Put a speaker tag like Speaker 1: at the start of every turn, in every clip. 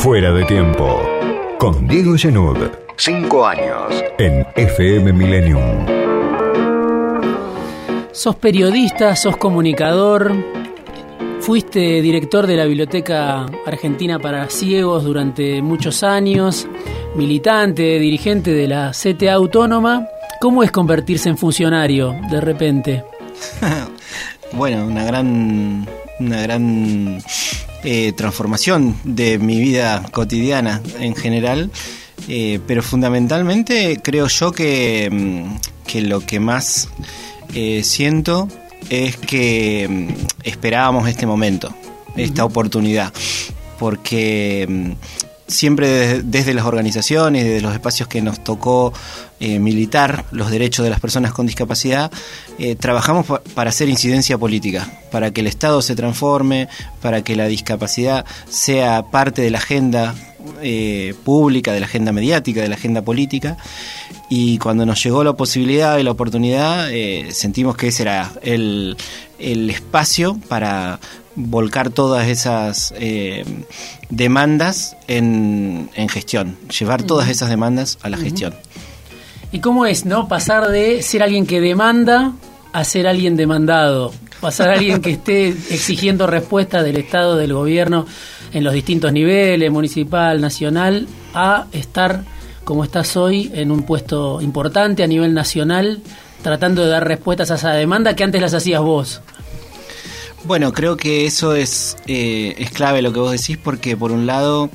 Speaker 1: Fuera de tiempo. Con Diego Genud. Cinco años. En FM Millennium.
Speaker 2: Sos periodista, sos comunicador. Fuiste director de la Biblioteca Argentina para Ciegos durante muchos años, militante, dirigente de la CTA Autónoma. ¿Cómo es convertirse en funcionario de repente?
Speaker 3: bueno, una gran, una gran eh, transformación de mi vida cotidiana en general, eh, pero fundamentalmente creo yo que, mm, que lo que más eh, siento es que mm, esperábamos este momento, esta oportunidad, porque mm, siempre desde, las organizaciones, desde los espacios que nos tocó eh, militar los derechos de las personas con discapacidad, eh, trabajamos para hacer incidencia política, para que el Estado se transforme, para que la discapacidad sea parte de la agenda eh, pública, de la agenda mediática, de la agenda política. Y cuando nos llegó la posibilidad y la oportunidad, sentimos que ese era el, el espacio para volcar todas esas eh, demandas en, gestión, llevar todas esas demandas a la gestión.
Speaker 2: ¿Y cómo es, no? Pasar de ser alguien que demanda a ser alguien demandado, pasar a alguien que esté exigiendo respuesta del Estado, del gobierno, en los distintos niveles, municipal, nacional, a estar como estás hoy en un puesto importante a nivel nacional, tratando de dar respuestas a esa demanda que antes las hacías vos.
Speaker 3: Bueno, creo que eso es, eh, es clave lo que vos decís porque por un lado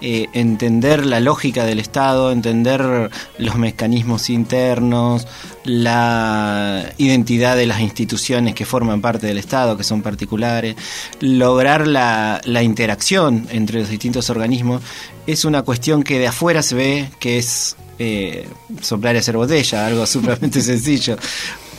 Speaker 3: eh, entender la lógica del Estado, entender los mecanismos internos, la identidad de las instituciones que forman parte del Estado, que son particulares, lograr la, la interacción entre los distintos organismos, es una cuestión que de afuera se ve que es eh, soplar y hacer botella, algo sumamente sencillo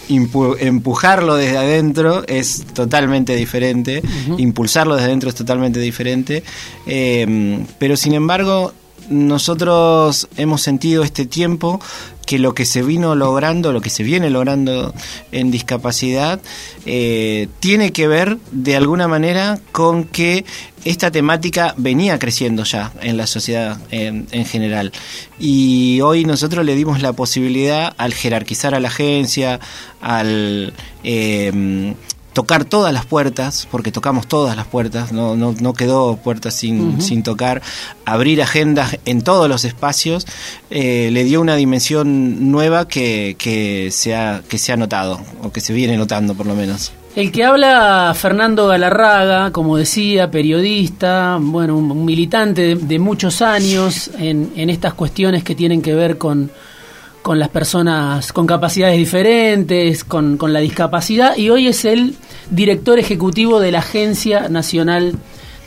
Speaker 3: empujarlo desde adentro es totalmente diferente, impulsarlo desde adentro es totalmente diferente, eh, pero sin embargo nosotros hemos sentido este tiempo que lo que se vino logrando, lo que se viene logrando en discapacidad, eh, tiene que ver de alguna manera con que esta temática venía creciendo ya en la sociedad en, general. Y hoy nosotros le dimos la posibilidad al jerarquizar a la agencia, al... Eh, tocar todas las puertas, porque tocamos todas las puertas, no, no, no quedó puertas sin, sin tocar, abrir agendas en todos los espacios, eh, le dio una dimensión nueva que, que, se ha, que se ha notado, o que se viene notando por lo menos.
Speaker 2: El que habla Fernando Galarraga, como decía, periodista, bueno, un, militante de, muchos años en, en estas cuestiones que tienen que ver con, con las personas con capacidades diferentes, con, con, la discapacidad, y hoy es el director ejecutivo de la Agencia Nacional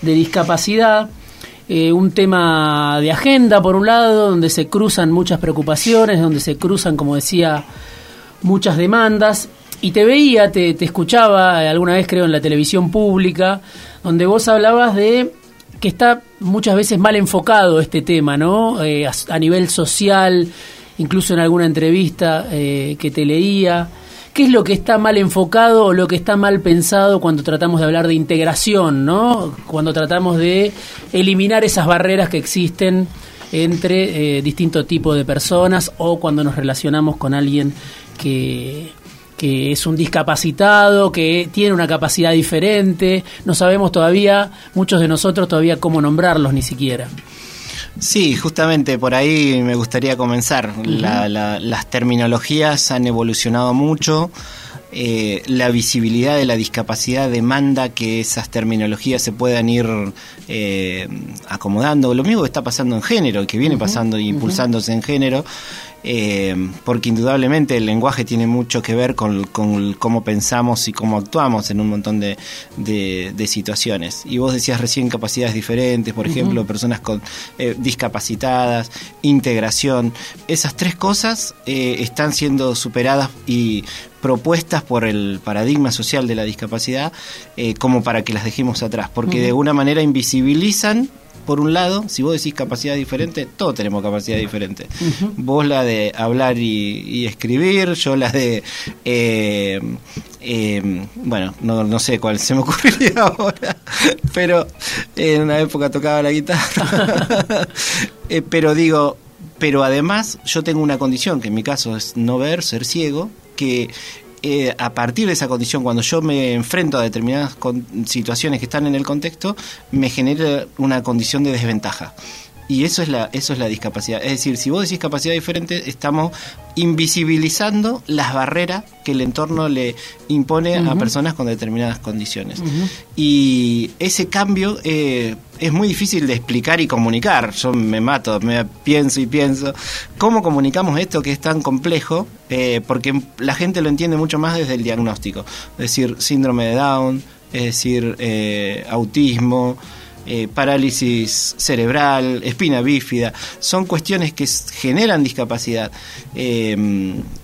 Speaker 2: de Discapacidad. Eh, un tema de agenda, por un lado, donde se cruzan muchas preocupaciones, donde se cruzan, como decía, muchas demandas. Y te veía, te, te escuchaba alguna vez, creo, en la televisión pública, donde vos hablabas de que está muchas veces mal enfocado este tema, ¿no? Eh, a, nivel social, incluso en alguna entrevista eh, que te leía. ¿Qué es lo que está mal enfocado o lo que está mal pensado cuando tratamos de hablar de integración, ¿no? Cuando tratamos de eliminar esas barreras que existen entre eh, distintos tipos de personas o cuando nos relacionamos con alguien que, que es un discapacitado, que tiene una capacidad diferente. No sabemos todavía, muchos de nosotros todavía cómo nombrarlos ni siquiera.
Speaker 3: Sí, justamente por ahí me gustaría comenzar. las terminologías han evolucionado mucho. Eh, la visibilidad de la discapacidad demanda que esas terminologías se puedan ir eh, acomodando. Lo mismo que está pasando en género, que viene pasando e impulsándose en género. Eh, porque indudablemente el lenguaje tiene mucho que ver con, cómo pensamos y cómo actuamos en un montón de, situaciones. Y vos decías recién capacidades diferentes, por ejemplo, personas con eh, discapacitadas, integración. Esas tres cosas eh, están siendo superadas y propuestas por el paradigma social de la discapacidad como para que las dejemos atrás, porque de alguna manera invisibilizan por un lado, si vos decís capacidad diferente, todos tenemos capacidad diferente. Vos la de hablar y, escribir, yo la de eh, Eh, bueno, no, no sé cuál se me ocurriría ahora, pero en una época tocaba la guitarra. Eh, pero digo, pero además yo tengo una condición, que en mi caso es no ver, ser ciego, que eh, a partir de esa condición, cuando yo me enfrento a determinadas situaciones que están en el contexto, me genera una condición de desventaja. Y eso es la eso es la discapacidad. Es decir, si vos decís capacidad diferente, estamos invisibilizando las barreras que el entorno le impone a personas con determinadas condiciones. Y ese cambio eh, es muy difícil de explicar y comunicar. Yo me mato, me pienso y pienso. ¿Cómo comunicamos esto que es tan complejo? Eh, porque la gente lo entiende mucho más desde el diagnóstico. Es decir, síndrome de Down, es decir, eh, autismo. Eh, parálisis cerebral, espina bífida, son cuestiones que generan discapacidad eh,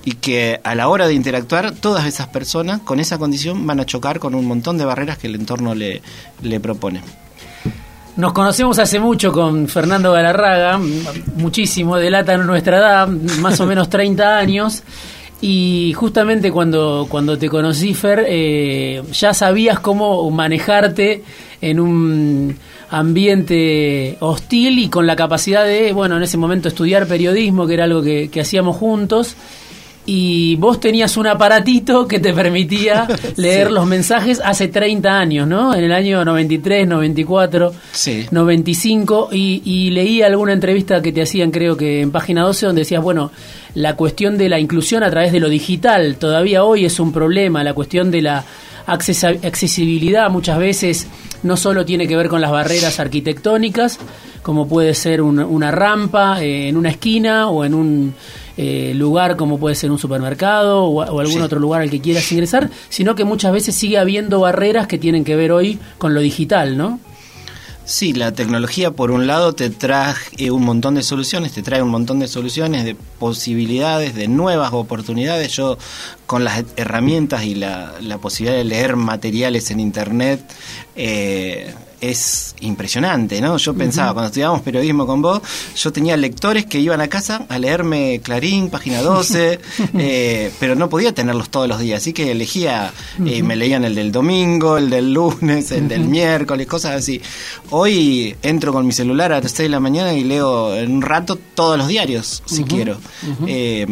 Speaker 3: y que a la hora de interactuar todas esas personas con esa condición van a chocar con un montón de barreras que el entorno le, le propone.
Speaker 2: Nos conocemos hace mucho con Fernando Galarraga, muchísimo, delata nuestra edad, más o menos 30 años. Y justamente cuando, cuando te conocí, Fer, eh, ya sabías cómo manejarte en un ambiente hostil y con la capacidad de, bueno, en ese momento estudiar periodismo, que era algo que, hacíamos juntos. Y vos tenías un aparatito que te permitía leer los mensajes hace 30 años, ¿no? En el año 93, 94, 95. Y, y leí alguna entrevista que te hacían, creo que en página 12, donde decías, bueno, la cuestión de la inclusión a través de lo digital todavía hoy es un problema, la cuestión de la accesibilidad muchas veces no solo tiene que ver con las barreras arquitectónicas, como puede ser una rampa eh, en una esquina o en un eh, lugar como puede ser un supermercado o, algún otro lugar al que quieras ingresar, sino que muchas veces sigue habiendo barreras que tienen que ver hoy con lo digital, ¿no?
Speaker 3: Sí, la tecnología por un lado te trae eh, un montón de soluciones, te trae un montón de soluciones, de posibilidades, de nuevas oportunidades. Yo con las herramientas y la, la posibilidad de leer materiales en Internet, eh, es impresionante, ¿no? Yo pensaba, cuando estudiábamos periodismo con vos, yo tenía lectores que iban a casa a leerme Clarín, página 12, eh, pero no podía tenerlos todos los días, así que elegía, eh, me leían el del domingo, el del lunes, el del miércoles, cosas así. Hoy entro con mi celular a las 6 de la mañana y leo en un rato todos los diarios, si quiero. Eh,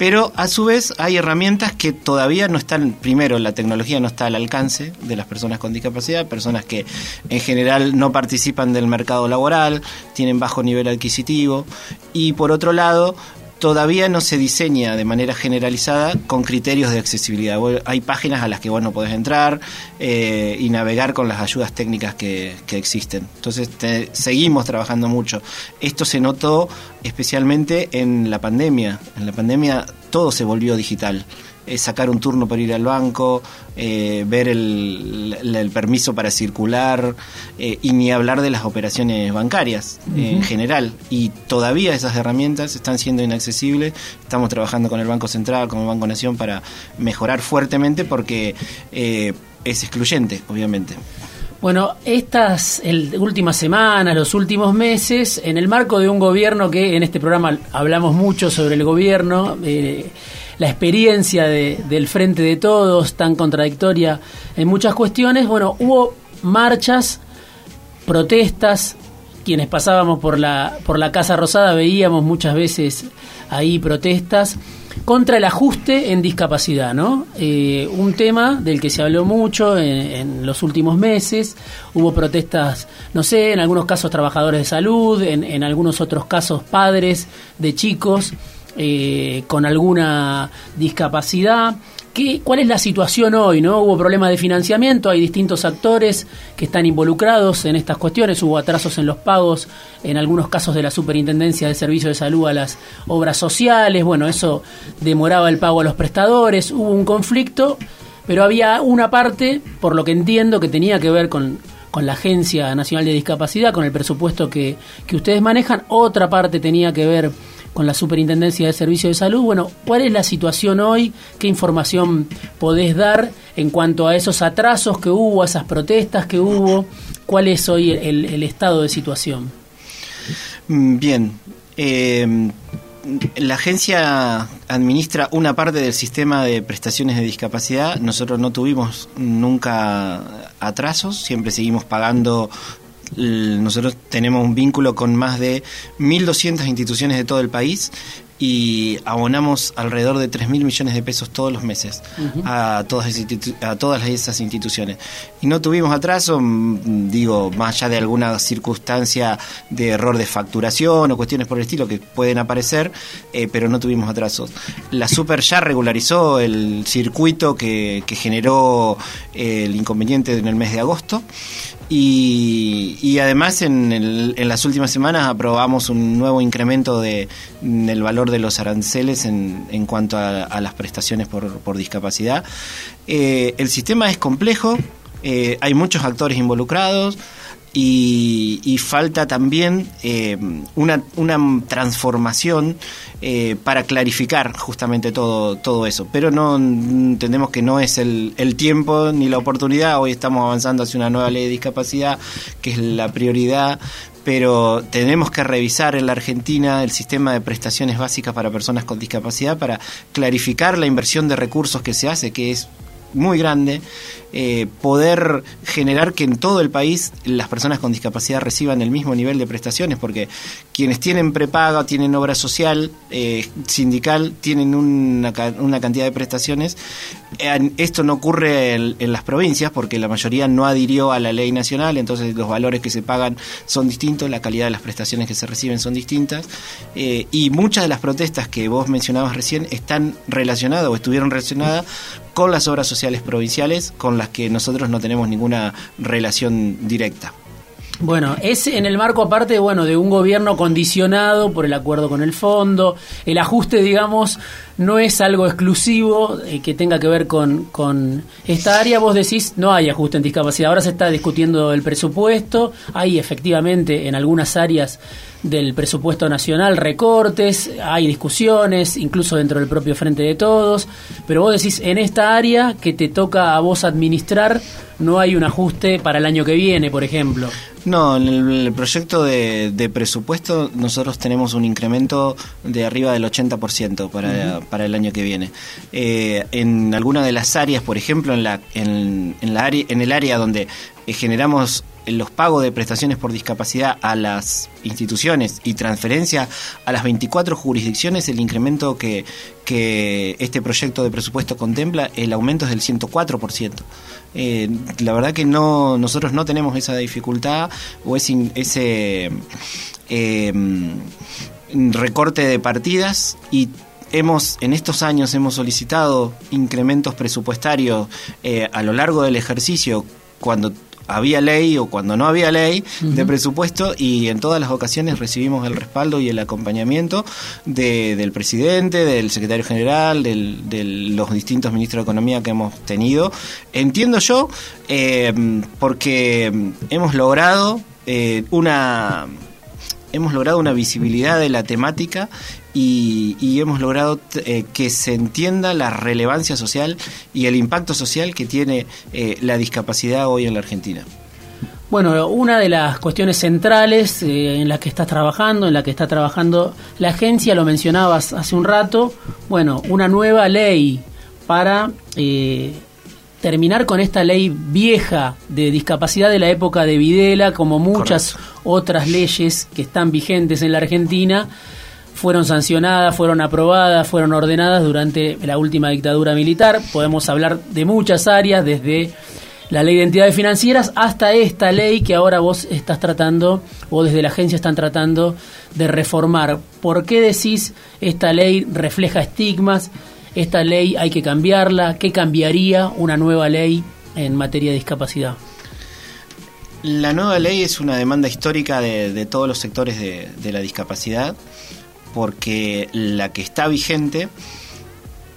Speaker 3: pero a su vez hay herramientas que todavía no están, primero la tecnología no está al alcance de las personas con discapacidad, personas que en general no participan del mercado laboral, tienen bajo nivel adquisitivo, y por otro lado todavía no se diseña de manera generalizada con criterios de accesibilidad. Hay páginas a las que vos no podés entrar eh, y navegar con las ayudas técnicas que, existen. Entonces seguimos trabajando mucho. Esto se notó especialmente en la pandemia. En la pandemia todo se volvió digital sacar un turno para ir al banco, eh, ver el, permiso para circular eh, y ni hablar de las operaciones bancarias en general. Y todavía esas herramientas están siendo inaccesibles. Estamos trabajando con el Banco Central, con el Banco Nación para mejorar fuertemente porque eh, es excluyente, obviamente.
Speaker 2: Bueno, estas últimas semanas, los últimos meses, en el marco de un gobierno que en este programa hablamos mucho sobre el gobierno, la experiencia del Frente de Todos, tan contradictoria en muchas cuestiones, bueno, hubo marchas, protestas, quienes pasábamos por la, por la Casa Rosada veíamos muchas veces ahí protestas contra el ajuste en discapacidad, ¿no? Eh, un tema del que se habló mucho en, los últimos meses. Hubo protestas, no sé, en algunos casos trabajadores de salud, en, en algunos otros casos padres de chicos eh, con alguna discapacidad. ¿Qué, ¿Cuál es la situación hoy? ¿no? Hubo problemas de financiamiento, hay distintos actores que están involucrados en estas cuestiones, hubo atrasos en los pagos, en algunos casos de la Superintendencia de Servicios de Salud a las obras sociales, bueno, eso demoraba el pago a los prestadores, hubo un conflicto, pero había una parte, por lo que entiendo, que tenía que ver con, la Agencia Nacional de Discapacidad, con el presupuesto que, que ustedes manejan, otra parte tenía que ver con la Superintendencia de Servicios de Salud. Bueno, ¿cuál es la situación hoy? ¿Qué información podés dar en cuanto a esos atrasos que hubo, a esas protestas que hubo? ¿Cuál es hoy el, estado de situación?
Speaker 3: Mm, bien. Eh, la agencia administra una parte del sistema de prestaciones de discapacidad. Nosotros no tuvimos nunca atrasos, siempre seguimos pagando nosotros tenemos un vínculo con más de 1.200 instituciones de todo el país y abonamos alrededor de 3 mil millones de pesos todos los meses a, todas a todas esas instituciones. Y no tuvimos atraso, mm, digo, más allá de alguna circunstancia de error de facturación o cuestiones por el estilo que pueden aparecer, eh, pero no tuvimos atrasos. La Super ya regularizó el circuito que, que generó eh, el inconveniente en el mes de agosto. Y, además en, las últimas semanas aprobamos un nuevo incremento de, del valor de los aranceles en, en cuanto a, las prestaciones por, discapacidad. Eh, el sistema es complejo, eh, hay muchos actores involucrados, y, falta también eh, una, una, transformación eh, para clarificar justamente todo, todo eso. Pero no entendemos que no es el, el, tiempo ni la oportunidad. Hoy estamos avanzando hacia una nueva ley de discapacidad, que es la prioridad. Pero tenemos que revisar en la Argentina el sistema de prestaciones básicas para personas con discapacidad para clarificar la inversión de recursos que se hace, que es muy grande eh, poder generar que en todo el país las personas con discapacidad reciban el mismo nivel de prestaciones, porque quienes tienen prepaga, tienen obra social, eh, sindical, tienen una, cantidad de prestaciones. esto no ocurre en, las provincias porque la mayoría no adhirió a la ley nacional, entonces los valores que se pagan son distintos, la calidad de las prestaciones que se reciben son distintas, eh, y muchas de las protestas que vos mencionabas recién están relacionadas o estuvieron relacionadas con las obras sociales provinciales, con las que nosotros no tenemos ninguna relación directa.
Speaker 2: Bueno, es en el marco aparte, bueno, de un gobierno condicionado por el acuerdo con el fondo, el ajuste, digamos, no es algo exclusivo eh, que tenga que ver con, con esta área. Vos decís, no hay ajuste en discapacidad. Ahora se está discutiendo el presupuesto. Hay efectivamente en algunas áreas del presupuesto nacional recortes, hay discusiones, incluso dentro del propio Frente de Todos. Pero vos decís, en esta área que te toca a vos administrar, no hay un ajuste para el año que viene, por ejemplo.
Speaker 3: No, en el, proyecto de, presupuesto nosotros tenemos un incremento de arriba del 80% para, para el año que viene. Eh, en alguna de las áreas, por ejemplo, en, la, en, la área, en el área donde eh, generamos los pagos de prestaciones por discapacidad a las instituciones y transferencia a las 24 jurisdicciones, el incremento que, que este proyecto de presupuesto contempla, el aumento es del 104%. Eh, la verdad que no nosotros no tenemos esa dificultad o ese, ese eh, recorte de partidas y hemos en estos años hemos solicitado incrementos presupuestarios eh, a lo largo del ejercicio cuando había ley o cuando no había ley de presupuesto y en todas las ocasiones recibimos el respaldo y el acompañamiento del presidente, del secretario general, de los distintos ministros de Economía que hemos tenido. Entiendo yo, eh, porque hemos logrado eh, una hemos logrado una visibilidad de la temática y, hemos logrado eh, que se entienda la relevancia social y el impacto social que tiene eh, la discapacidad hoy en la Argentina.
Speaker 2: Bueno, una de las cuestiones centrales eh, en las que estás trabajando, en la que está trabajando la agencia, lo mencionabas hace un rato, bueno, una nueva ley para terminar con esta ley vieja de discapacidad de la época de Videla, como muchas otras leyes que están vigentes en la Argentina fueron sancionadas, fueron aprobadas, fueron ordenadas durante la última dictadura militar. Podemos hablar de muchas áreas, desde la ley de entidades financieras hasta esta ley que ahora vos estás tratando, o desde la agencia están tratando de reformar. ¿Por qué decís esta ley refleja estigmas? Esta ley hay que cambiarla. ¿Qué cambiaría una nueva ley en materia de discapacidad?
Speaker 3: La nueva ley es una demanda histórica de, todos los sectores de la discapacidad porque la que está vigente,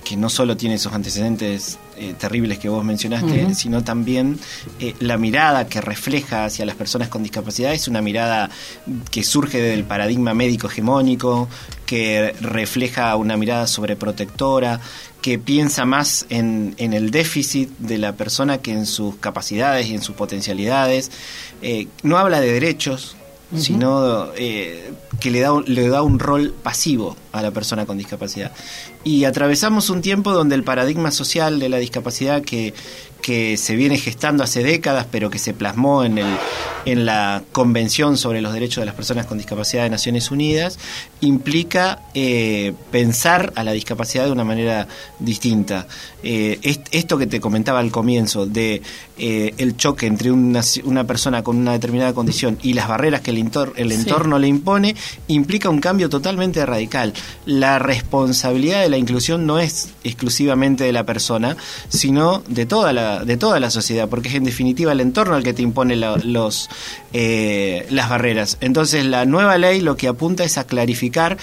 Speaker 3: que no solo tiene esos antecedentes eh, terribles que vos mencionaste, sino también eh, la mirada que refleja hacia las personas con discapacidad es una mirada que surge del paradigma médico hegemónico, que refleja una mirada sobreprotectora, que piensa más en, en, el déficit de la persona que en sus capacidades y en sus potencialidades. Eh, no habla de derechos, sino eh, que le da, le da un rol pasivo a la persona con discapacidad. Y atravesamos un tiempo donde el paradigma social de la discapacidad que, que se viene gestando hace décadas, pero que se plasmó en, el, en la Convención sobre los Derechos de las Personas con Discapacidad de Naciones Unidas, implica eh, pensar a la discapacidad de una manera distinta. Eh, esto que te comentaba al comienzo, de eh, el choque entre una, una, persona con una determinada condición y las barreras que el, el entorno le impone, implica un cambio totalmente radical. La responsabilidad de la inclusión no es exclusivamente de la persona, sino de toda la de toda la sociedad, porque es en definitiva el entorno al que te impone los, eh, las barreras. Entonces la nueva ley lo que apunta es a clarificar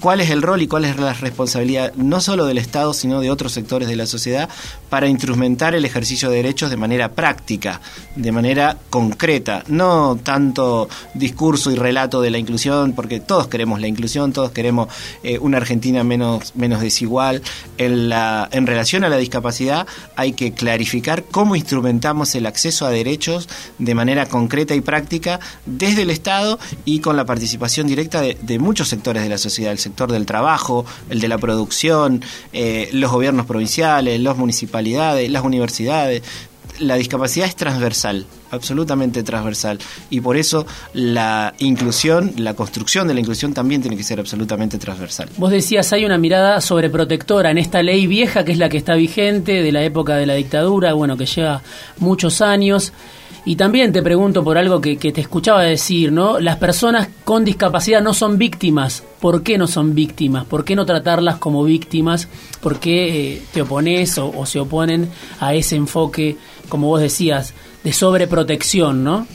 Speaker 3: cuál es el rol y cuál es la responsabilidad no solo del Estado, sino de otros sectores de la sociedad para instrumentar el ejercicio de derechos de manera práctica, de manera concreta, no tanto discurso y relato de la inclusión, porque todos queremos la inclusión, todos queremos eh, una Argentina menos, menos desigual. En, la, en relación a la discapacidad hay que clarificar cómo instrumentamos el acceso a derechos de manera concreta y práctica desde el Estado y con la participación directa de, muchos sectores de la sociedad sector del trabajo, el de la producción, eh, los gobiernos provinciales, las municipalidades, las universidades. La discapacidad es transversal, absolutamente transversal. Y por eso la inclusión, la construcción de la inclusión también tiene que ser absolutamente transversal.
Speaker 2: Vos decías, hay una mirada sobreprotectora en esta ley vieja, que es la que está vigente de la época de la dictadura, bueno, que lleva muchos años. Y también te pregunto por algo que, te escuchaba decir, ¿no? Las personas con discapacidad no son víctimas. ¿Por qué no son víctimas? ¿Por qué no tratarlas como víctimas? ¿Por qué eh, te opones o, se oponen a ese enfoque, como vos decías, de sobreprotección, ¿no?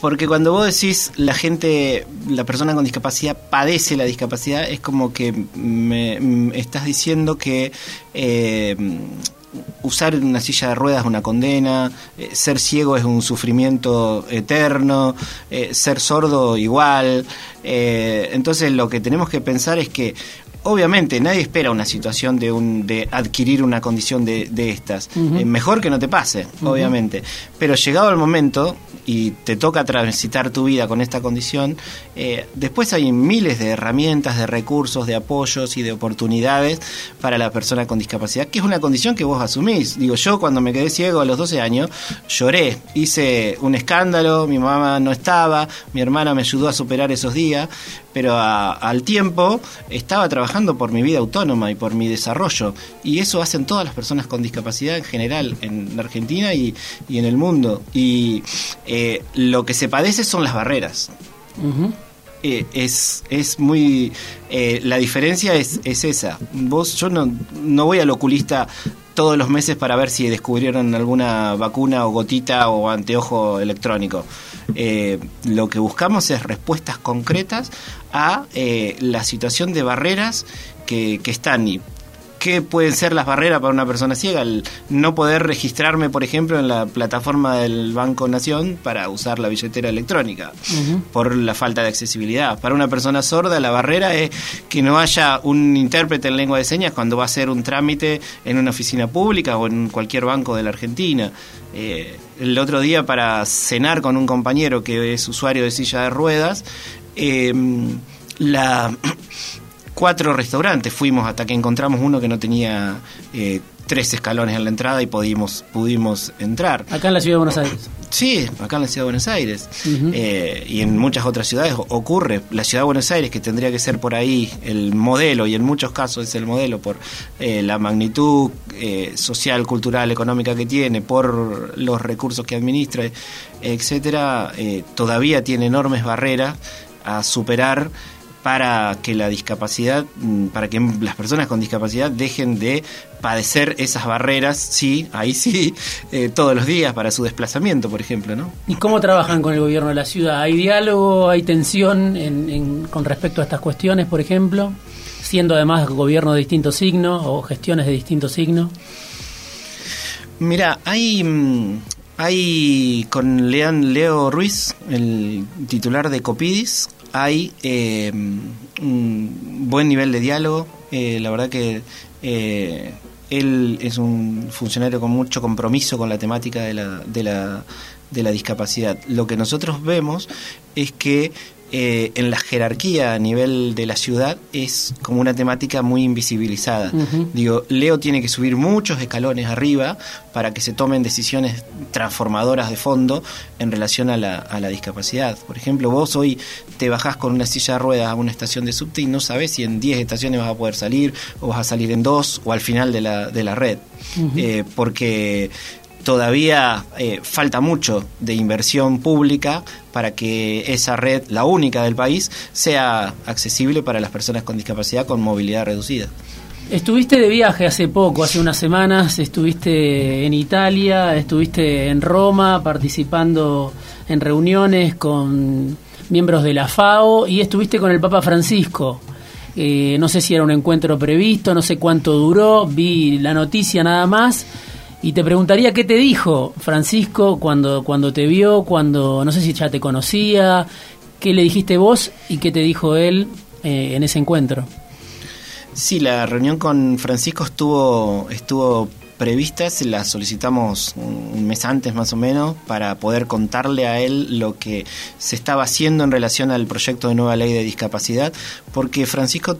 Speaker 3: Porque cuando vos decís la gente, la persona con discapacidad padece la discapacidad, es como que me, estás diciendo que eh, usar una silla de ruedas es una condena, eh, ser ciego es un sufrimiento eterno, eh, ser sordo igual. Eh, entonces lo que tenemos que pensar es que obviamente nadie espera una situación de, un, de adquirir una condición de, de estas. mejor que no te pase, obviamente. Pero llegado el momento, y te toca transitar tu vida con esta condición, eh, después hay miles de herramientas, de recursos, de apoyos y de oportunidades para la persona con discapacidad, que es una condición que vos asumís. Digo, yo cuando me quedé ciego a los 12 años, lloré, hice un escándalo, mi mamá no estaba, mi hermana me ayudó a superar esos días, pero al tiempo estaba trabajando por mi vida autónoma y por mi desarrollo. Y eso hacen todas las personas con discapacidad en general, en Argentina y, y en el mundo. Y eh, lo que se padece son las barreras. Eh, es, es muy... Eh, la diferencia es, es esa. Vos, yo no, no voy al oculista todos los meses para ver si descubrieron alguna vacuna o gotita o anteojo electrónico. lo que buscamos es respuestas concretas a la situación de barreras que, están ¿Qué pueden ser las barreras para una persona ciega? El no poder registrarme, por ejemplo, en la plataforma del Banco Nación para usar la billetera electrónica, por la falta de accesibilidad. Para una persona sorda, la barrera es que no haya un intérprete en lengua de señas cuando va a hacer un trámite en una oficina pública o en cualquier banco de la Argentina. Eh, el otro día, para cenar con un compañero que es usuario de silla de ruedas, eh, la cuatro restaurantes fuimos hasta que encontramos uno que no tenía eh, tres escalones en la entrada y pudimos, pudimos entrar.
Speaker 2: Acá en la ciudad de Buenos Aires.
Speaker 3: Sí, acá en la ciudad de Buenos Aires. Eh, y en muchas otras ciudades ocurre. La ciudad de Buenos Aires, que tendría que ser por ahí el modelo, y en muchos casos es el modelo por eh, la magnitud social, cultural, económica que tiene, por los recursos que administra, etcétera, todavía tiene enormes barreras a superar para que la discapacidad, mm, para que las personas con discapacidad dejen de padecer esas barreras, sí, ahí sí, eh, todos los días para su desplazamiento, por ejemplo, ¿no?
Speaker 2: ¿Y cómo trabajan con el gobierno de la ciudad? ¿Hay diálogo, hay tensión con respecto a estas cuestiones, por ejemplo? Siendo además gobierno de distintos signos o gestiones de distintos signos.
Speaker 3: Mira, hay... Hay con Lean Leo Ruiz, el titular de Copidis, hay eh, un buen nivel de diálogo. Eh, la verdad que eh, él es un funcionario con mucho compromiso con la temática de la, de la de la discapacidad. Lo que nosotros vemos es que eh, en la jerarquía a nivel de la ciudad es como una temática muy invisibilizada. Digo, Leo tiene que subir muchos escalones arriba para que se tomen decisiones transformadoras de fondo en relación a la, a la discapacidad. Por ejemplo, vos hoy te bajás con una silla de ruedas a una estación de subte y no sabes si en 10 estaciones vas a poder salir o vas a salir en dos o al final de la, de la red. Eh, porque todavía eh, falta mucho de inversión pública para que esa red, la única del país, sea accesible para las personas con discapacidad con movilidad reducida.
Speaker 2: Estuviste de viaje hace poco, hace unas semanas, estuviste en Italia, estuviste en Roma participando en reuniones con miembros de la FAO y estuviste con el Papa Francisco. Eh, no sé si era un encuentro previsto, no sé cuánto duró, vi la noticia nada más y te preguntaría qué te dijo Francisco cuando, cuando te vio, cuando no sé si ya te conocía, qué le dijiste vos y qué te dijo él eh, en ese encuentro.
Speaker 3: Sí, la reunión con Francisco estuvo, estuvo prevista, se la solicitamos un mes antes más o menos para poder contarle a él lo que se estaba haciendo en relación al proyecto de nueva ley de discapacidad, porque Francisco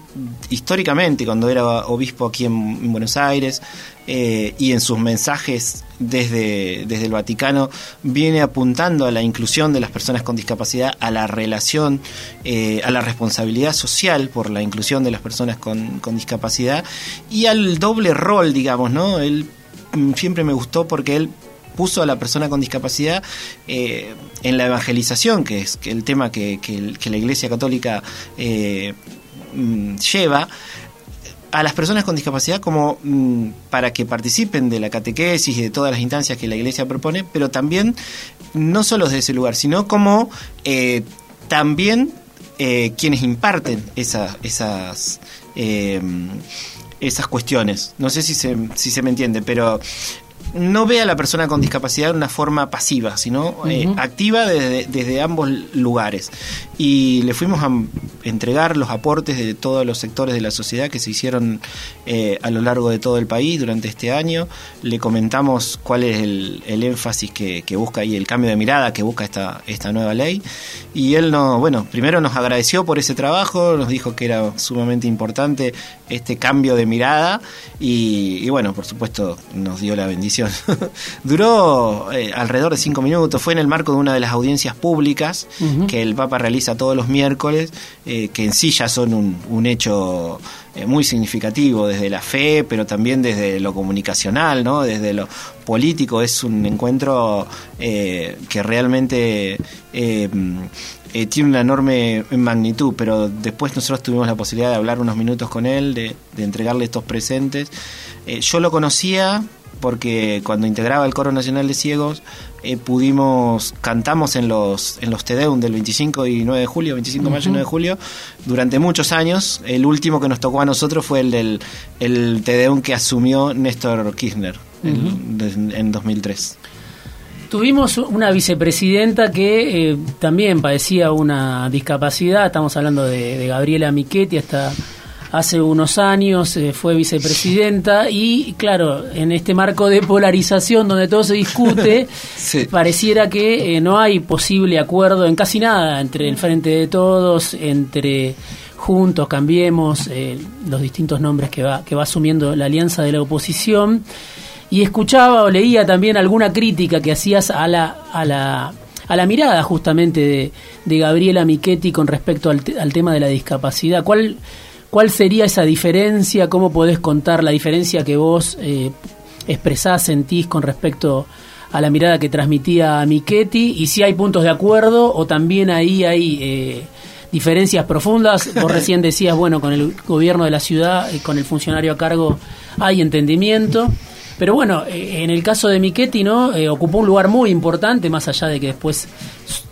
Speaker 3: históricamente, cuando era obispo aquí en Buenos Aires, eh, y en sus mensajes desde, desde el Vaticano viene apuntando a la inclusión de las personas con discapacidad, a la relación, eh, a la responsabilidad social por la inclusión de las personas con, discapacidad y al doble rol, digamos, ¿no? Él mm, siempre me gustó porque él puso a la persona con discapacidad eh, en la evangelización, que es el tema que, que, la Iglesia Católica mm, lleva, a las personas con discapacidad como mm, para que participen de la catequesis y de todas las instancias que la Iglesia propone, pero también no solo desde ese lugar, sino como eh, también eh, quienes imparten esas eh, esas cuestiones. No sé si se, si se me entiende, pero no ve a la persona con discapacidad de una forma pasiva, sino eh, activa desde, ambos lugares. Y le fuimos a entregar los aportes de todos los sectores de la sociedad que se hicieron eh, a lo largo de todo el país durante este año. Le comentamos cuál es el, énfasis que, busca y el cambio de mirada que busca esta, esta nueva ley. Y él, no, bueno, primero nos agradeció por ese trabajo, nos dijo que era sumamente importante este cambio de mirada y bueno, por supuesto nos dio la bendición Duró eh, alrededor de cinco minutos, fue en el marco de una de las audiencias públicas que el Papa realiza todos los miércoles, eh, que en sí ya son un, hecho eh, muy significativo desde la fe, pero también desde lo comunicacional, ¿no? desde lo político. Es un encuentro que realmente tiene una enorme magnitud, pero después nosotros tuvimos la posibilidad de hablar unos minutos con él, de entregarle estos presentes. yo lo conocía porque cuando integraba el Coro Nacional de Ciegos eh, pudimos, cantamos en los, en los Tedeum del 25 y 9 de julio, 25 de mayo y 9 de julio, durante muchos años. El último que nos tocó a nosotros fue el del el Tedeum que asumió Néstor Kirchner en, 2003.
Speaker 2: Tuvimos una vicepresidenta que eh, también padecía una discapacidad, estamos hablando de, de Gabriela Michetti, hasta hace unos años eh, fue vicepresidenta y claro, en este marco de polarización donde todo se discute, pareciera que eh, no hay posible acuerdo en casi nada entre el Frente de Todos, entre Juntos, Cambiemos, eh, los distintos nombres que va, que va asumiendo la alianza de la oposición. Y escuchaba o leía también alguna crítica que hacías a la, a la a la mirada justamente de, de Gabriela Michetti con respecto al, al tema de la discapacidad. ¿Cuál, ¿Cuál sería esa diferencia? ¿Cómo podés contar la diferencia que vos eh, expresás, sentís con respecto a la mirada que transmitía Michetti? Y si hay puntos de acuerdo o también ahí hay eh, diferencias profundas. Vos recién decías, bueno, con el gobierno de la ciudad, y con el funcionario a cargo hay entendimiento. Pero bueno, eh, en el caso de Michetti, ¿no? Eh, ocupó un lugar muy importante, más allá de que después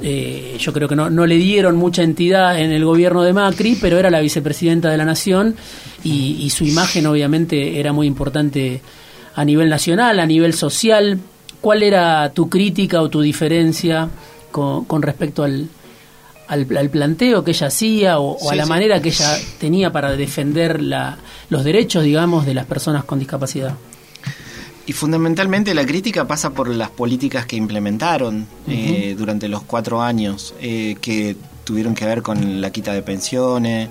Speaker 2: eh, yo creo que no, no, le dieron mucha entidad en el gobierno de Macri, pero era la vicepresidenta de la Nación y, su imagen obviamente era muy importante a nivel nacional, a nivel social. ¿Cuál era tu crítica o tu diferencia con, respecto al, al, planteo que ella hacía o, a la manera que ella tenía para defender la, los derechos, digamos, de las personas con discapacidad?
Speaker 3: Y fundamentalmente la crítica pasa por las políticas que implementaron eh, durante los cuatro años, eh, que tuvieron que ver con la quita de pensiones,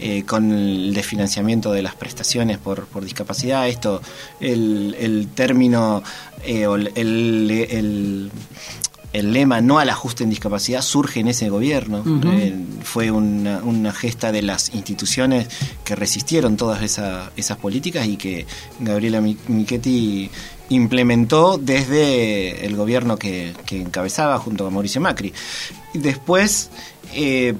Speaker 3: eh, con el desfinanciamiento de las prestaciones por, por discapacidad. Esto, el, el término, el, el, el lema no al ajuste en discapacidad surge en ese gobierno. Eh, fue una, gesta de las instituciones que resistieron todas esas políticas y que Gabriela Michetti implementó desde el gobierno que, encabezaba junto a Mauricio Macri. Después, eh,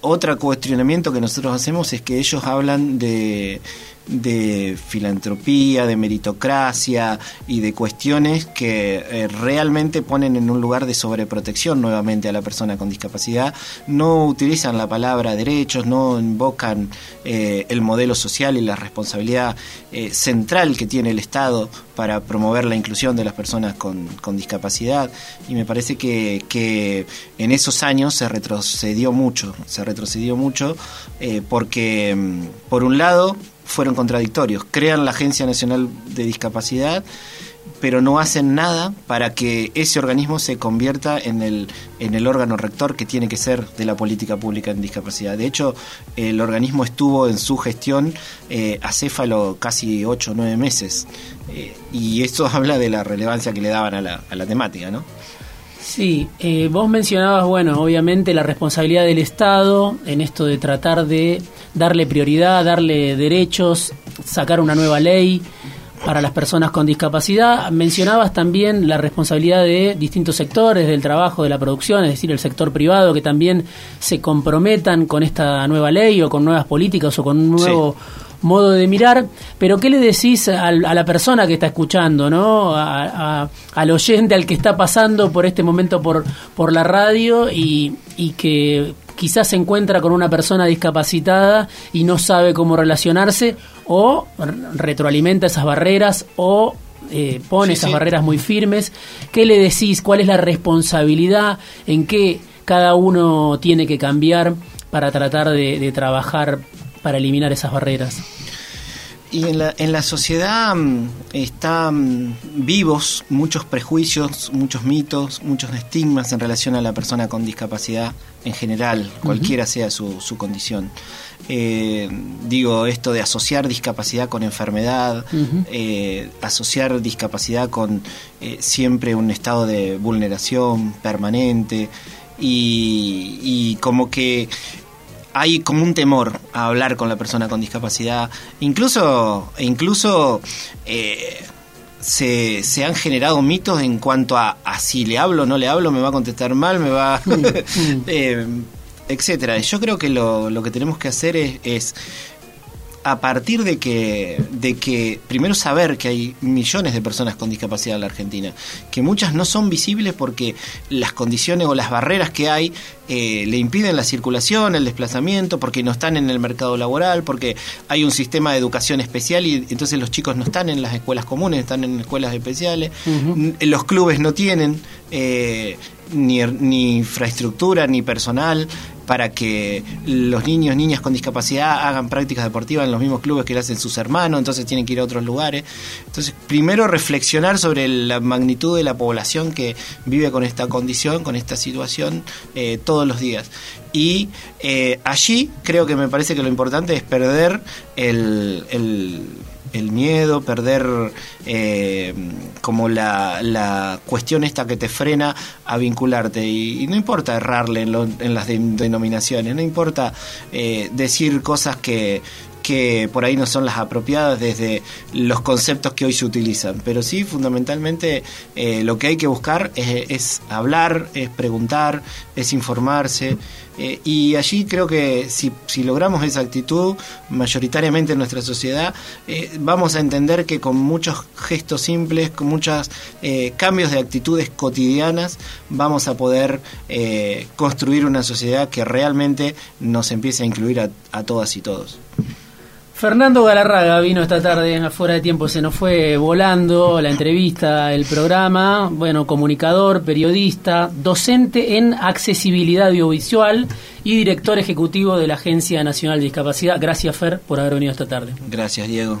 Speaker 3: otro cuestionamiento que nosotros hacemos es que ellos hablan de de filantropía, de meritocracia y de cuestiones que eh, realmente ponen en un lugar de sobreprotección nuevamente a la persona con discapacidad, no utilizan la palabra derechos, no invocan eh, el modelo social y la responsabilidad eh, central que tiene el Estado para promover la inclusión de las personas con, con discapacidad. Y me parece que, que, en esos años se retrocedió mucho, se retrocedió mucho porque mm, por un lado fueron contradictorios. Crean la Agencia Nacional de Discapacidad, pero no hacen nada para que ese organismo se convierta en el, en el órgano rector que tiene que ser de la política pública en discapacidad. De hecho, el organismo estuvo en su gestión eh, acéfalo casi ocho o nueve meses. Eh, y esto habla de la relevancia que le daban a la, a la temática, ¿no?
Speaker 2: Sí, eh, vos mencionabas, bueno, obviamente la responsabilidad del Estado en esto de tratar de darle prioridad, darle derechos, sacar una nueva ley para las personas con discapacidad. Mencionabas también la responsabilidad de distintos sectores del trabajo, de la producción, es decir, el sector privado, que también se comprometan con esta nueva ley o con nuevas políticas o con un nuevo modo de mirar, pero ¿qué le decís a, la persona que está escuchando, ¿no? al oyente, al que está pasando por este momento por, por la radio y, y que quizás se encuentra con una persona discapacitada y no sabe cómo relacionarse o retroalimenta esas barreras o eh, pone esas barreras muy firmes. ¿Qué le decís? ¿Cuál es la responsabilidad? ¿En qué cada uno tiene que cambiar para tratar de trabajar para eliminar esas barreras?
Speaker 3: Y en la, en la sociedad mm, están vivos muchos prejuicios, muchos mitos, muchos estigmas en relación a la persona con discapacidad en general, cualquiera sea su, su condición. Eh, digo, esto de asociar discapacidad con enfermedad, eh, asociar discapacidad con eh, siempre un estado de vulneración permanente y, y como que hay como un temor a hablar con la persona con discapacidad. Incluso, incluso eh, se, se, han generado mitos en cuanto a, si le hablo o no le hablo, me va a contestar mal, me va... Mm, mm. eh, etcétera. Yo creo que lo, lo que tenemos que hacer es a partir de que, de que primero saber que hay millones de personas con discapacidad en la Argentina, que muchas no son visibles porque las condiciones o las barreras que hay eh, le impiden la circulación, el desplazamiento, porque no están en el mercado laboral, porque hay un sistema de educación especial y entonces los chicos no están en las escuelas comunes, están en escuelas especiales, los clubes no tienen eh, ni, ni infraestructura ni personal para que los niños, niñas con discapacidad hagan prácticas deportivas en los mismos clubes que hacen sus hermanos, entonces tienen que ir a otros lugares. Entonces, primero reflexionar sobre la magnitud de la población que vive con esta condición, con esta situación eh, todos los días. Y eh, allí creo que me parece que lo importante es perder el el miedo, perder eh, como la, la, cuestión esta que te frena a vincularte. Y, no importa errarle en, las denominaciones, no importa eh, decir cosas que, que por ahí no son las apropiadas desde los conceptos que hoy se utilizan. Pero sí, fundamentalmente, eh, lo que hay que buscar es, hablar, es preguntar, es informarse. Eh, y allí creo que si, logramos esa actitud, mayoritariamente en nuestra sociedad, eh, vamos a entender que con muchos gestos simples, con muchos cambios de actitudes cotidianas, vamos a poder construir una sociedad que realmente nos empiece a incluir a, a todas y todos.
Speaker 2: Fernando Galarraga vino esta tarde afuera de tiempo, se nos fue volando la entrevista, el programa, bueno, comunicador, periodista, docente en accesibilidad audiovisual y director ejecutivo de la Agencia Nacional de Discapacidad. Gracias Fer por haber venido esta tarde.
Speaker 3: Gracias Diego.